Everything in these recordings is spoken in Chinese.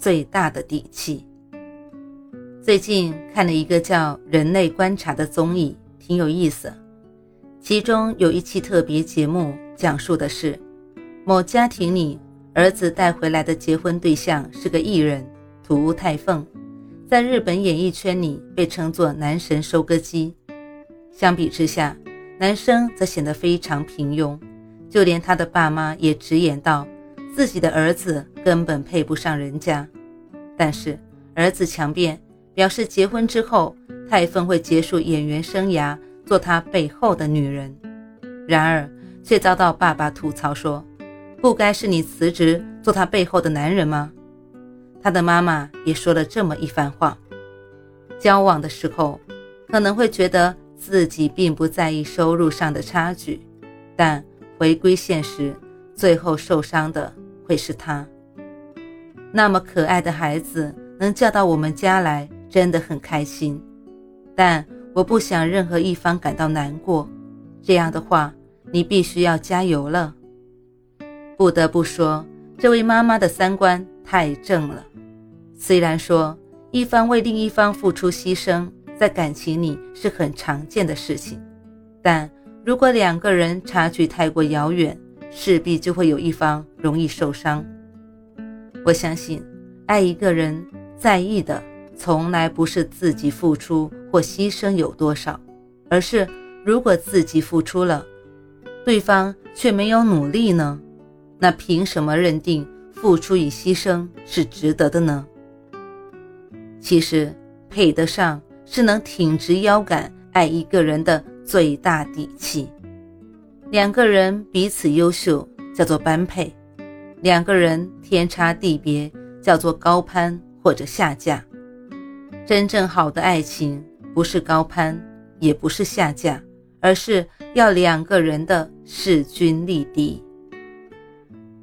最大的底气。最近看了一个叫《人类观察》的综艺，挺有意思。其中有一期特别节目，讲述的是某家庭里儿子带回来的结婚对象是个艺人土屋太凤，在日本演艺圈里被称作“男神收割机”。相比之下，男生则显得非常平庸，就连他的爸妈也直言道。自己的儿子根本配不上人家，但是儿子强辩表示，结婚之后泰凤会结束演员生涯，做他背后的女人。然而，却遭到爸爸吐槽说：“不该是你辞职做他背后的男人吗？”他的妈妈也说了这么一番话。交往的时候，可能会觉得自己并不在意收入上的差距，但回归现实，最后受伤的。会是他那么可爱的孩子能嫁到我们家来，真的很开心。但我不想任何一方感到难过。这样的话，你必须要加油了。不得不说，这位妈妈的三观太正了。虽然说一方为另一方付出牺牲，在感情里是很常见的事情，但如果两个人差距太过遥远，势必就会有一方容易受伤。我相信，爱一个人，在意的从来不是自己付出或牺牲有多少，而是如果自己付出了，对方却没有努力呢？那凭什么认定付出与牺牲是值得的呢？其实，配得上是能挺直腰杆爱一个人的最大底气。两个人彼此优秀，叫做般配；两个人天差地别，叫做高攀或者下嫁。真正好的爱情，不是高攀，也不是下嫁，而是要两个人的势均力敌。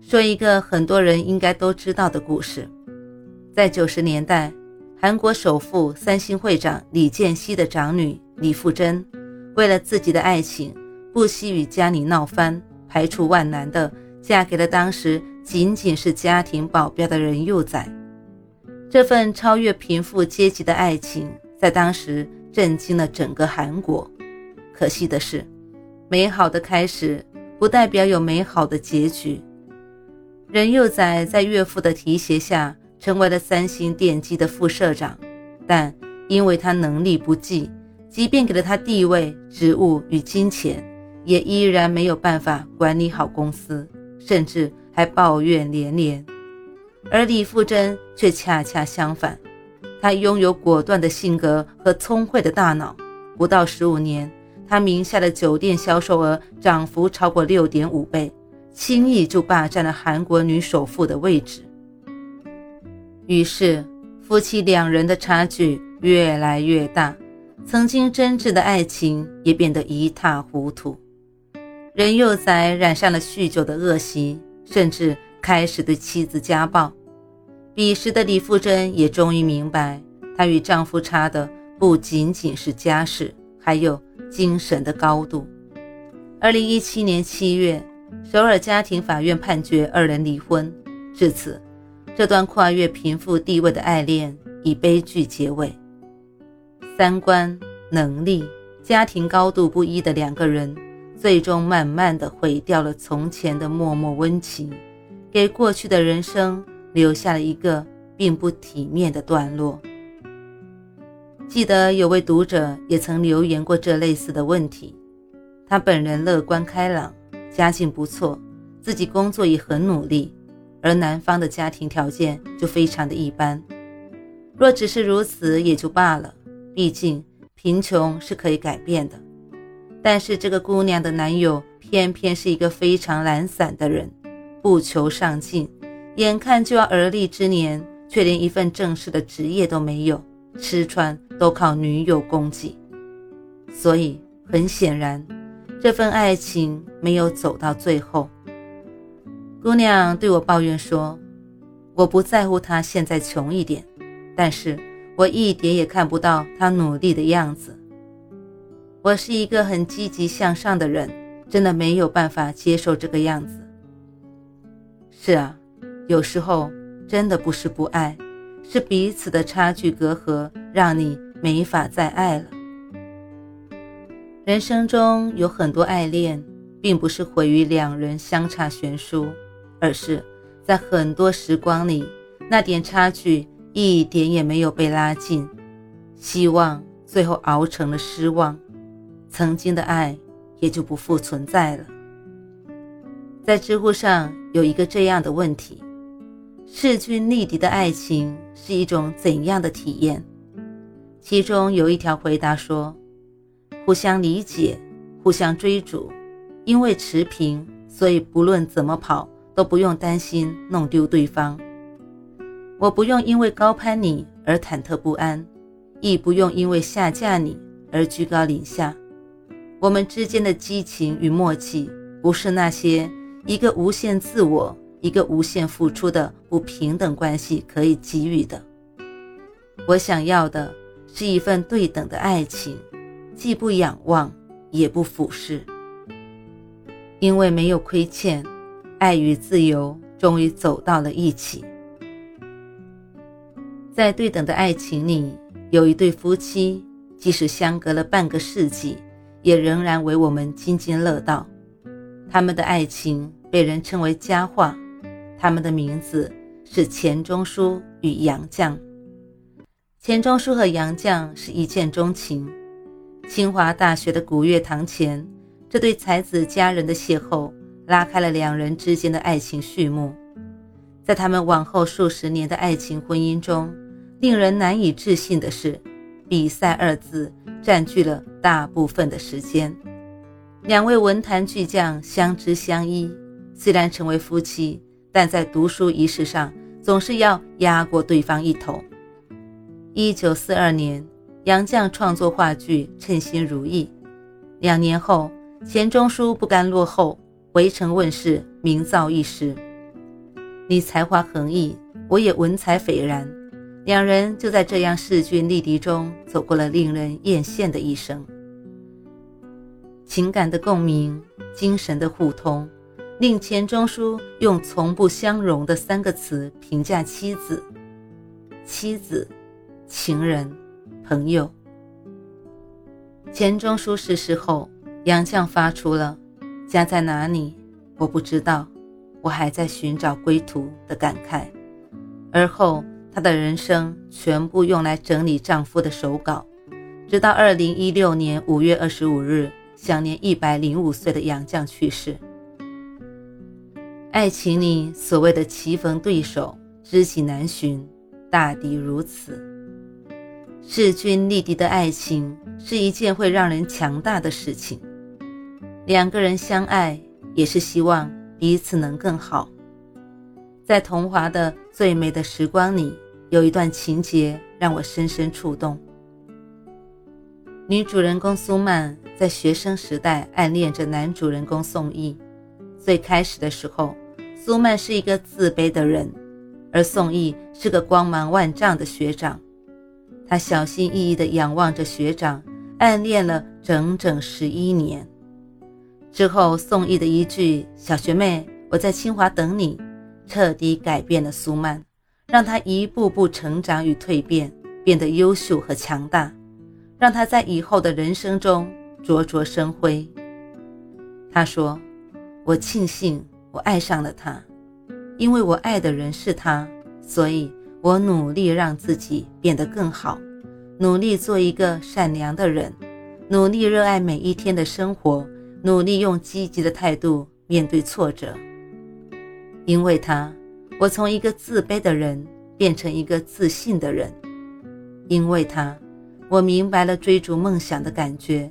说一个很多人应该都知道的故事：在九十年代，韩国首富、三星会长李健熙的长女李富真，为了自己的爱情。不惜与家里闹翻，排除万难的嫁给了当时仅仅是家庭保镖的人幼仔。这份超越贫富阶级的爱情，在当时震惊了整个韩国。可惜的是，美好的开始不代表有美好的结局。任幼宰在岳父的提携下，成为了三星电机的副社长，但因为他能力不济，即便给了他地位、职务与金钱。也依然没有办法管理好公司，甚至还抱怨连连。而李富真却恰恰相反，她拥有果断的性格和聪慧的大脑。不到十五年，她名下的酒店销售额涨幅超过六点五倍，轻易就霸占了韩国女首富的位置。于是，夫妻两人的差距越来越大，曾经真挚的爱情也变得一塌糊涂。任幼宰染上了酗酒的恶习，甚至开始对妻子家暴。彼时的李富珍也终于明白，她与丈夫差的不仅仅是家世，还有精神的高度。二零一七年七月，首尔家庭法院判决二人离婚。至此，这段跨越贫富地位的爱恋以悲剧结尾。三观、能力、家庭高度不一的两个人。最终，慢慢的毁掉了从前的默默温情，给过去的人生留下了一个并不体面的段落。记得有位读者也曾留言过这类似的问题，他本人乐观开朗，家境不错，自己工作也很努力，而男方的家庭条件就非常的一般。若只是如此也就罢了，毕竟贫穷是可以改变的。但是这个姑娘的男友偏偏是一个非常懒散的人，不求上进，眼看就要而立之年，却连一份正式的职业都没有，吃穿都靠女友供给。所以很显然，这份爱情没有走到最后。姑娘对我抱怨说：“我不在乎他现在穷一点，但是我一点也看不到他努力的样子。我是一个很积极向上的人，真的没有办法接受这个样子。”是啊，有时候真的不是不爱，是彼此的差距隔阂让你没法再爱了。人生中有很多爱恋，并不是毁于两人相差悬殊。而是在很多时光里，那点差距一点也没有被拉近，希望最后熬成了失望，曾经的爱也就不复存在了。在知乎上有一个这样的问题：势均力敌的爱情是一种怎样的体验？其中有一条回答说：互相理解，互相追逐，因为持平，所以不论怎么跑。都不用担心弄丢对方，我不用因为高攀你而忐忑不安，亦不用因为下架你而居高临下。我们之间的激情与默契，不是那些一个无限自我、一个无限付出的不平等关系可以给予的。我想要的是一份对等的爱情，既不仰望，也不俯视，因为没有亏欠。爱与自由终于走到了一起。在对等的爱情里，有一对夫妻，即使相隔了半个世纪，也仍然为我们津津乐道。他们的爱情被人称为佳话，他们的名字是钱钟书与杨绛。钱钟书和杨绛是一见钟情，清华大学的古月堂前，这对才子佳人的邂逅。拉开了两人之间的爱情序幕，在他们往后数十年的爱情婚姻中，令人难以置信的是，“比赛”二字占据了大部分的时间。两位文坛巨匠相知相依，虽然成为夫妻，但在读书仪式上总是要压过对方一头。一九四二年，杨绛创作话剧《称心如意》，两年后，钱钟书不甘落后。围城问世，名噪一时。你才华横溢，我也文采斐然，两人就在这样势均力敌中走过了令人艳羡的一生。情感的共鸣，精神的互通，令钱钟书用“从不相容”的三个词评价妻子：妻子、情人、朋友。钱钟书逝世后，杨绛发出了。家在哪里？我不知道，我还在寻找归途的感慨。而后，她的人生全部用来整理丈夫的手稿，直到二零一六年五月二十五日，享年一百零五岁的杨绛去世。爱情里所谓的棋逢对手、知己难寻，大抵如此。势均力敌的爱情是一件会让人强大的事情。两个人相爱，也是希望彼此能更好。在桐华的最美的时光里，有一段情节让我深深触动。女主人公苏曼在学生时代暗恋着男主人公宋轶。最开始的时候，苏曼是一个自卑的人，而宋轶是个光芒万丈的学长。她小心翼翼地仰望着学长，暗恋了整整十一年。之后，宋轶的一句“小学妹，我在清华等你”，彻底改变了苏曼，让他一步步成长与蜕变，变得优秀和强大，让他在以后的人生中灼灼生辉。他说：“我庆幸我爱上了他，因为我爱的人是他，所以我努力让自己变得更好，努力做一个善良的人，努力热爱每一天的生活。”努力用积极的态度面对挫折，因为他，我从一个自卑的人变成一个自信的人；因为他，我明白了追逐梦想的感觉；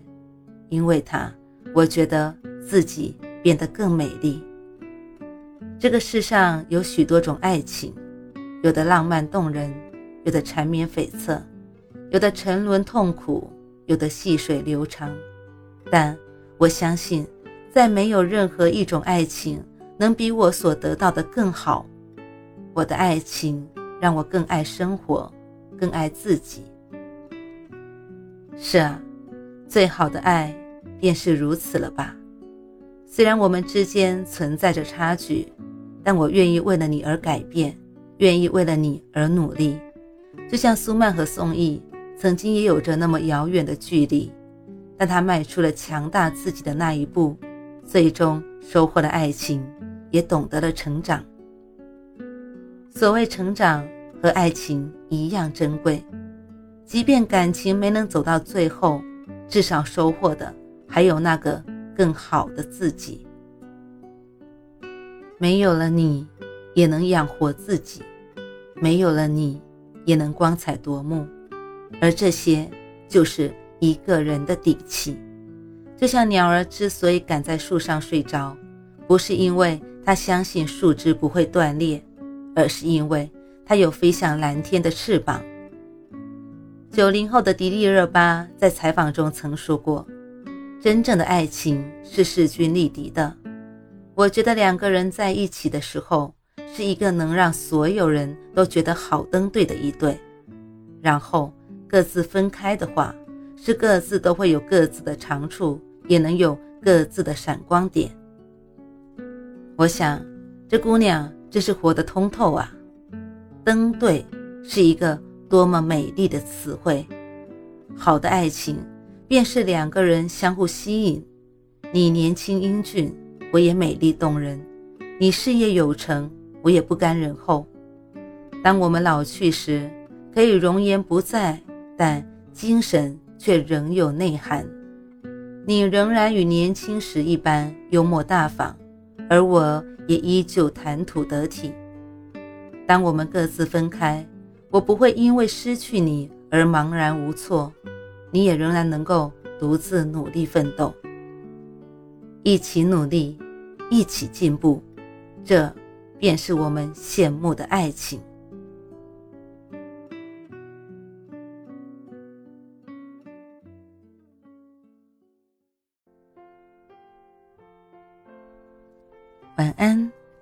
因为他，我觉得自己变得更美丽。这个世上有许多种爱情，有的浪漫动人，有的缠绵悱恻，有的沉沦痛苦，有的细水流长。但我相信，再没有任何一种爱情能比我所得到的更好。我的爱情让我更爱生活，更爱自己。是啊，最好的爱便是如此了吧？虽然我们之间存在着差距，但我愿意为了你而改变，愿意为了你而努力。就像苏曼和宋轶曾经也有着那么遥远的距离，但他迈出了强大自己的那一步，最终收获了爱情，也懂得了成长。所谓成长和爱情一样珍贵。即便感情没能走到最后，至少收获的还有那个更好的自己。没有了你，也能养活自己；没有了你，也能光彩夺目。而这些，就是一个人的底气。就像鸟儿之所以敢在树上睡着，不是因为它相信树枝不会断裂，而是因为它有飞向蓝天的翅膀。九零后的迪丽热巴在采访中曾说过：“真正的爱情是势均力敌的。我觉得两个人在一起的时候，是一个能让所有人都觉得好登对的一对。然后各自分开的话，是各自都会有各自的长处，也能有各自的闪光点。我想，这姑娘这是活得通透啊！登对是一个。”多么美丽的词汇！好的爱情，便是两个人相互吸引。你年轻英俊，我也美丽动人；你事业有成，我也不甘人后。当我们老去时，可以容颜不在，但精神却仍有内涵。你仍然与年轻时一般幽默大方，而我也依旧谈吐得体。当我们各自分开。我不会因为失去你而茫然无措，你也仍然能够独自努力奋斗，一起努力，一起进步，这便是我们羡慕的爱情。